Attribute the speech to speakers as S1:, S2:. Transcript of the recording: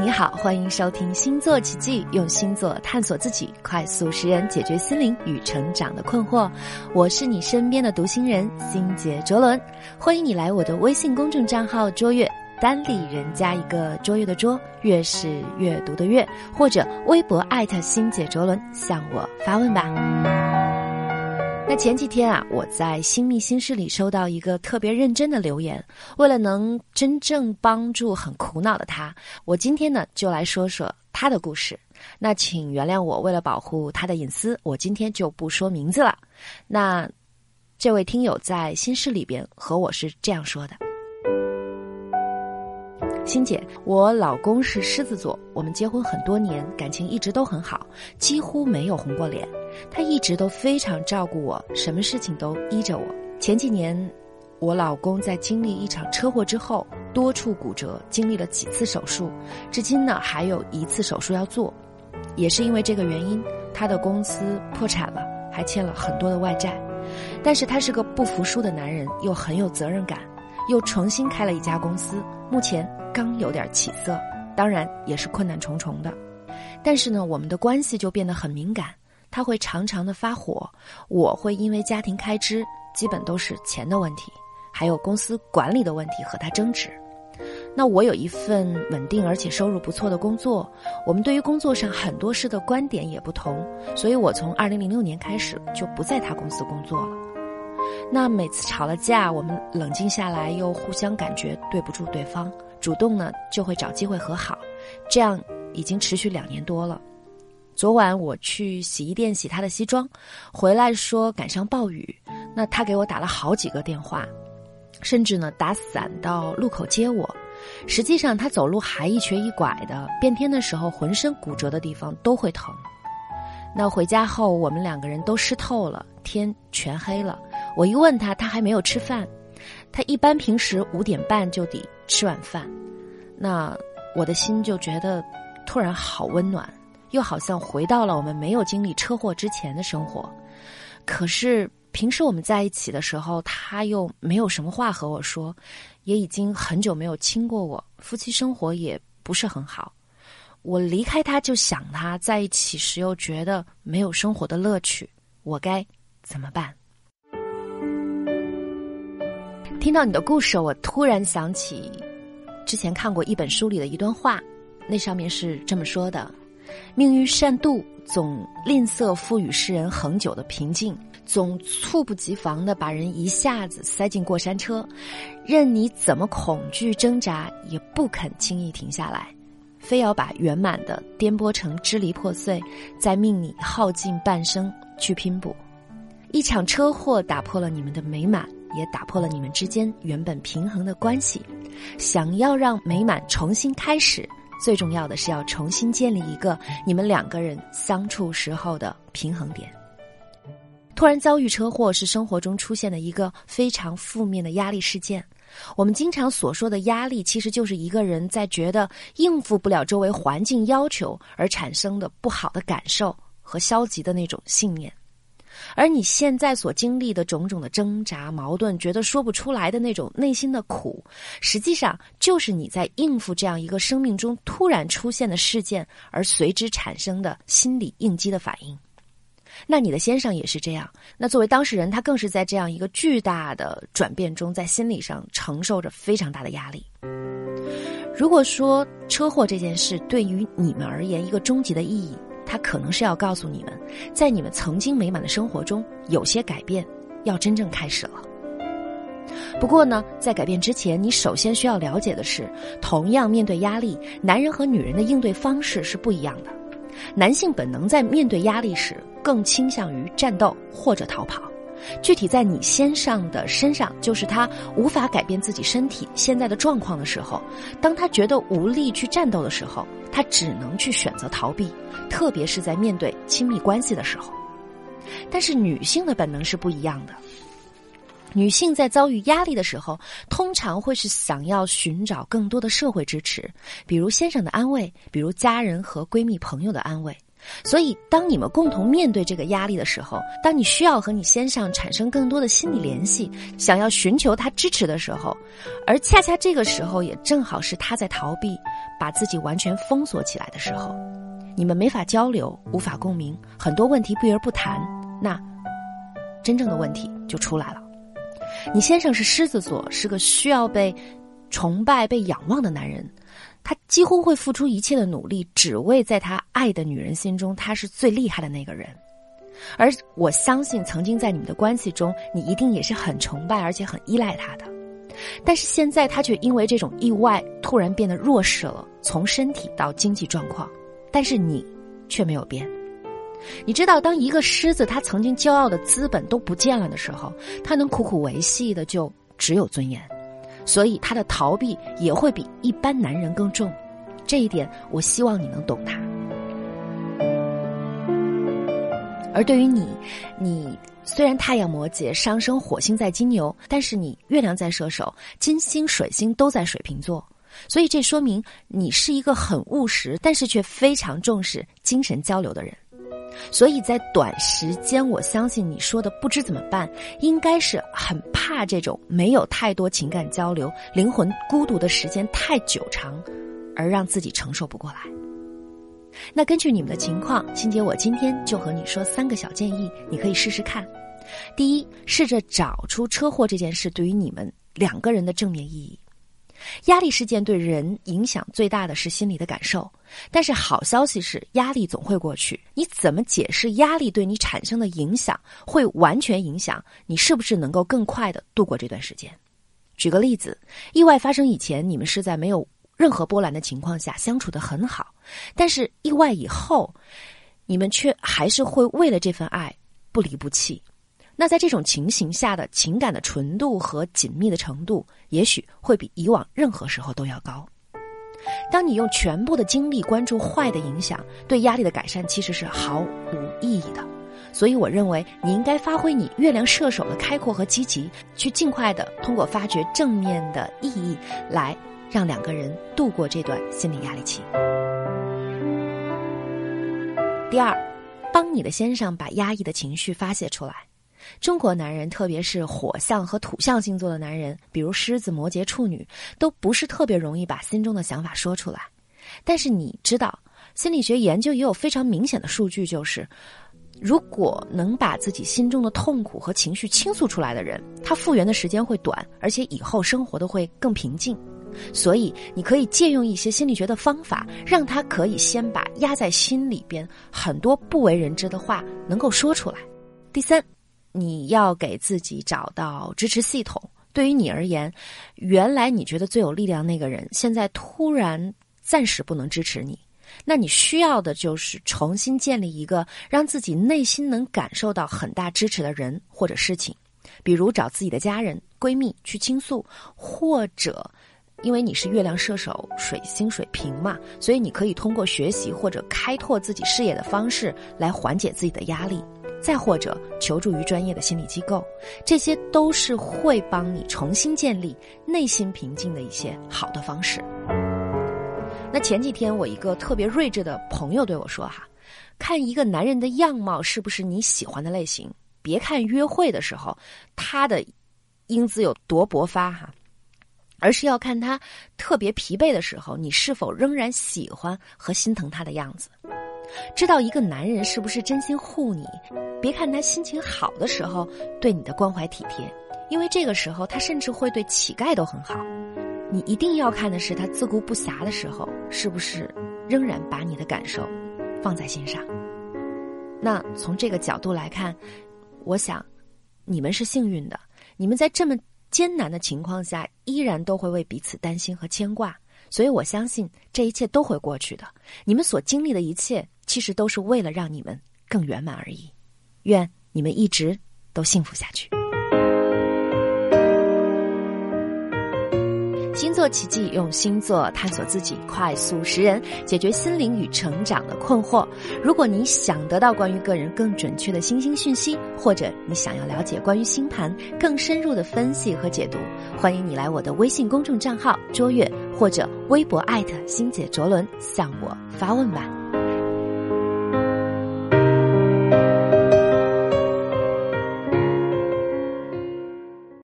S1: 你好，欢迎收听星座奇迹，用星座探索自己，快速识人，解决心灵与成长的困惑。我是你身边的读心人星姐卓伦，欢迎你来我的微信公众账号卓越，单立人加一个卓越的卓，越是阅读的阅，或者微博艾特星姐卓伦向我发问吧。那前几天啊，我在新密新事里收到一个特别认真的留言。为了能真正帮助很苦恼的他，我今天呢就来说说他的故事。那请原谅我，为了保护他的隐私，我今天就不说名字了。那这位听友在新事里边和我是这样说的：“欣姐，我老公是狮子座，我们结婚很多年，感情一直都很好，几乎没有红过脸。”他一直都非常照顾我，什么事情都依着我。前几年，我老公在经历一场车祸之后，多处骨折，经历了几次手术，至今呢还有一次手术要做。也是因为这个原因，他的公司破产了，还欠了很多的外债。但是他是个不服输的男人，又很有责任感，又重新开了一家公司，目前刚有点起色，当然也是困难重重的。但是呢，我们的关系就变得很敏感。他会常常的发火，我会因为家庭开支基本都是钱的问题，还有公司管理的问题和他争执。那我有一份稳定而且收入不错的工作，我们对于工作上很多事的观点也不同，所以我从二零零六年开始就不在他公司工作了。那每次吵了架，我们冷静下来又互相感觉对不住对方，主动呢就会找机会和好，这样已经持续两年多了。昨晚我去洗衣店洗他的西装，回来说赶上暴雨，那他给我打了好几个电话，甚至呢打伞到路口接我。实际上他走路还一瘸一拐的，变天的时候浑身骨折的地方都会疼。那回家后我们两个人都湿透了，天全黑了。我一问他，他还没有吃饭。他一般平时五点半就得吃晚饭，那我的心就觉得突然好温暖。又好像回到了我们没有经历车祸之前的生活，可是平时我们在一起的时候，他又没有什么话和我说，也已经很久没有亲过我，夫妻生活也不是很好。我离开他就想他，在一起时又觉得没有生活的乐趣，我该怎么办？听到你的故事，我突然想起之前看过一本书里的一段话，那上面是这么说的。命运善妒，总吝啬赋予世人恒久的平静，总猝不及防的把人一下子塞进过山车，任你怎么恐惧挣扎，也不肯轻易停下来，非要把圆满的颠簸成支离破碎，再命你耗尽半生去拼补。一场车祸打破了你们的美满，也打破了你们之间原本平衡的关系。想要让美满重新开始。最重要的是要重新建立一个你们两个人相处时候的平衡点。突然遭遇车祸是生活中出现的一个非常负面的压力事件。我们经常所说的压力，其实就是一个人在觉得应付不了周围环境要求而产生的不好的感受和消极的那种信念。而你现在所经历的种种的挣扎、矛盾，觉得说不出来的那种内心的苦，实际上就是你在应付这样一个生命中突然出现的事件而随之产生的心理应激的反应。那你的先生也是这样。那作为当事人，他更是在这样一个巨大的转变中，在心理上承受着非常大的压力。如果说车祸这件事对于你们而言一个终极的意义，他可能是要告诉你们，在你们曾经美满的生活中，有些改变要真正开始了。不过呢，在改变之前，你首先需要了解的是，同样面对压力，男人和女人的应对方式是不一样的。男性本能在面对压力时，更倾向于战斗或者逃跑。具体在你先上的身上，就是他无法改变自己身体现在的状况的时候，当他觉得无力去战斗的时候，他只能去选择逃避，特别是在面对亲密关系的时候。但是女性的本能是不一样的，女性在遭遇压力的时候，通常会是想要寻找更多的社会支持，比如先生的安慰，比如家人和闺蜜朋友的安慰。所以，当你们共同面对这个压力的时候，当你需要和你先生产生更多的心理联系，想要寻求他支持的时候，而恰恰这个时候也正好是他在逃避，把自己完全封锁起来的时候，你们没法交流，无法共鸣，很多问题避而不谈，那真正的问题就出来了。你先生是狮子座，是个需要被崇拜、被仰望的男人。他几乎会付出一切的努力，只为在他爱的女人心中，他是最厉害的那个人。而我相信，曾经在你们的关系中，你一定也是很崇拜而且很依赖他的。但是现在，他却因为这种意外突然变得弱势了，从身体到经济状况。但是你却没有变。你知道，当一个狮子他曾经骄傲的资本都不见了的时候，他能苦苦维系的就只有尊严。所以他的逃避也会比一般男人更重，这一点我希望你能懂他。而对于你，你虽然太阳摩羯上升火星在金牛，但是你月亮在射手，金星水星都在水瓶座，所以这说明你是一个很务实，但是却非常重视精神交流的人。所以在短时间，我相信你说的不知怎么办，应该是很怕这种没有太多情感交流、灵魂孤独的时间太久长，而让自己承受不过来。那根据你们的情况，欣姐，我今天就和你说三个小建议，你可以试试看。第一，试着找出车祸这件事对于你们两个人的正面意义。压力事件对人影响最大的是心理的感受，但是好消息是，压力总会过去。你怎么解释压力对你产生的影响，会完全影响你是不是能够更快的度过这段时间？举个例子，意外发生以前，你们是在没有任何波澜的情况下相处的很好，但是意外以后，你们却还是会为了这份爱不离不弃。那在这种情形下的情感的纯度和紧密的程度，也许会比以往任何时候都要高。当你用全部的精力关注坏的影响，对压力的改善其实是毫无意义的。所以，我认为你应该发挥你月亮射手的开阔和积极，去尽快的通过发掘正面的意义，来让两个人度过这段心理压力期。第二，帮你的先生把压抑的情绪发泄出来。中国男人，特别是火象和土象星座的男人，比如狮子、摩羯、处女，都不是特别容易把心中的想法说出来。但是你知道，心理学研究也有非常明显的数据，就是如果能把自己心中的痛苦和情绪倾诉出来的人，他复原的时间会短，而且以后生活的会更平静。所以，你可以借用一些心理学的方法，让他可以先把压在心里边很多不为人知的话能够说出来。第三。你要给自己找到支持系统。对于你而言，原来你觉得最有力量那个人，现在突然暂时不能支持你，那你需要的就是重新建立一个让自己内心能感受到很大支持的人或者事情，比如找自己的家人、闺蜜去倾诉，或者因为你是月亮射手、水星水瓶嘛，所以你可以通过学习或者开拓自己事业的方式来缓解自己的压力。再或者求助于专业的心理机构，这些都是会帮你重新建立内心平静的一些好的方式。那前几天我一个特别睿智的朋友对我说：“哈，看一个男人的样貌是不是你喜欢的类型，别看约会的时候他的英姿有多勃发哈，而是要看他特别疲惫的时候，你是否仍然喜欢和心疼他的样子。”知道一个男人是不是真心护你，别看他心情好的时候对你的关怀体贴，因为这个时候他甚至会对乞丐都很好。你一定要看的是他自顾不暇的时候，是不是仍然把你的感受放在心上。那从这个角度来看，我想你们是幸运的，你们在这么艰难的情况下，依然都会为彼此担心和牵挂。所以我相信这一切都会过去的。你们所经历的一切，其实都是为了让你们更圆满而已。愿你们一直都幸福下去。星座奇迹，用星座探索自己，快速识人，解决心灵与成长的困惑。如果你想得到关于个人更准确的星星讯息，或者你想要了解关于星盘更深入的分析和解读，欢迎你来我的微信公众账号“卓越”或者微博艾特星姐卓伦向我发问吧。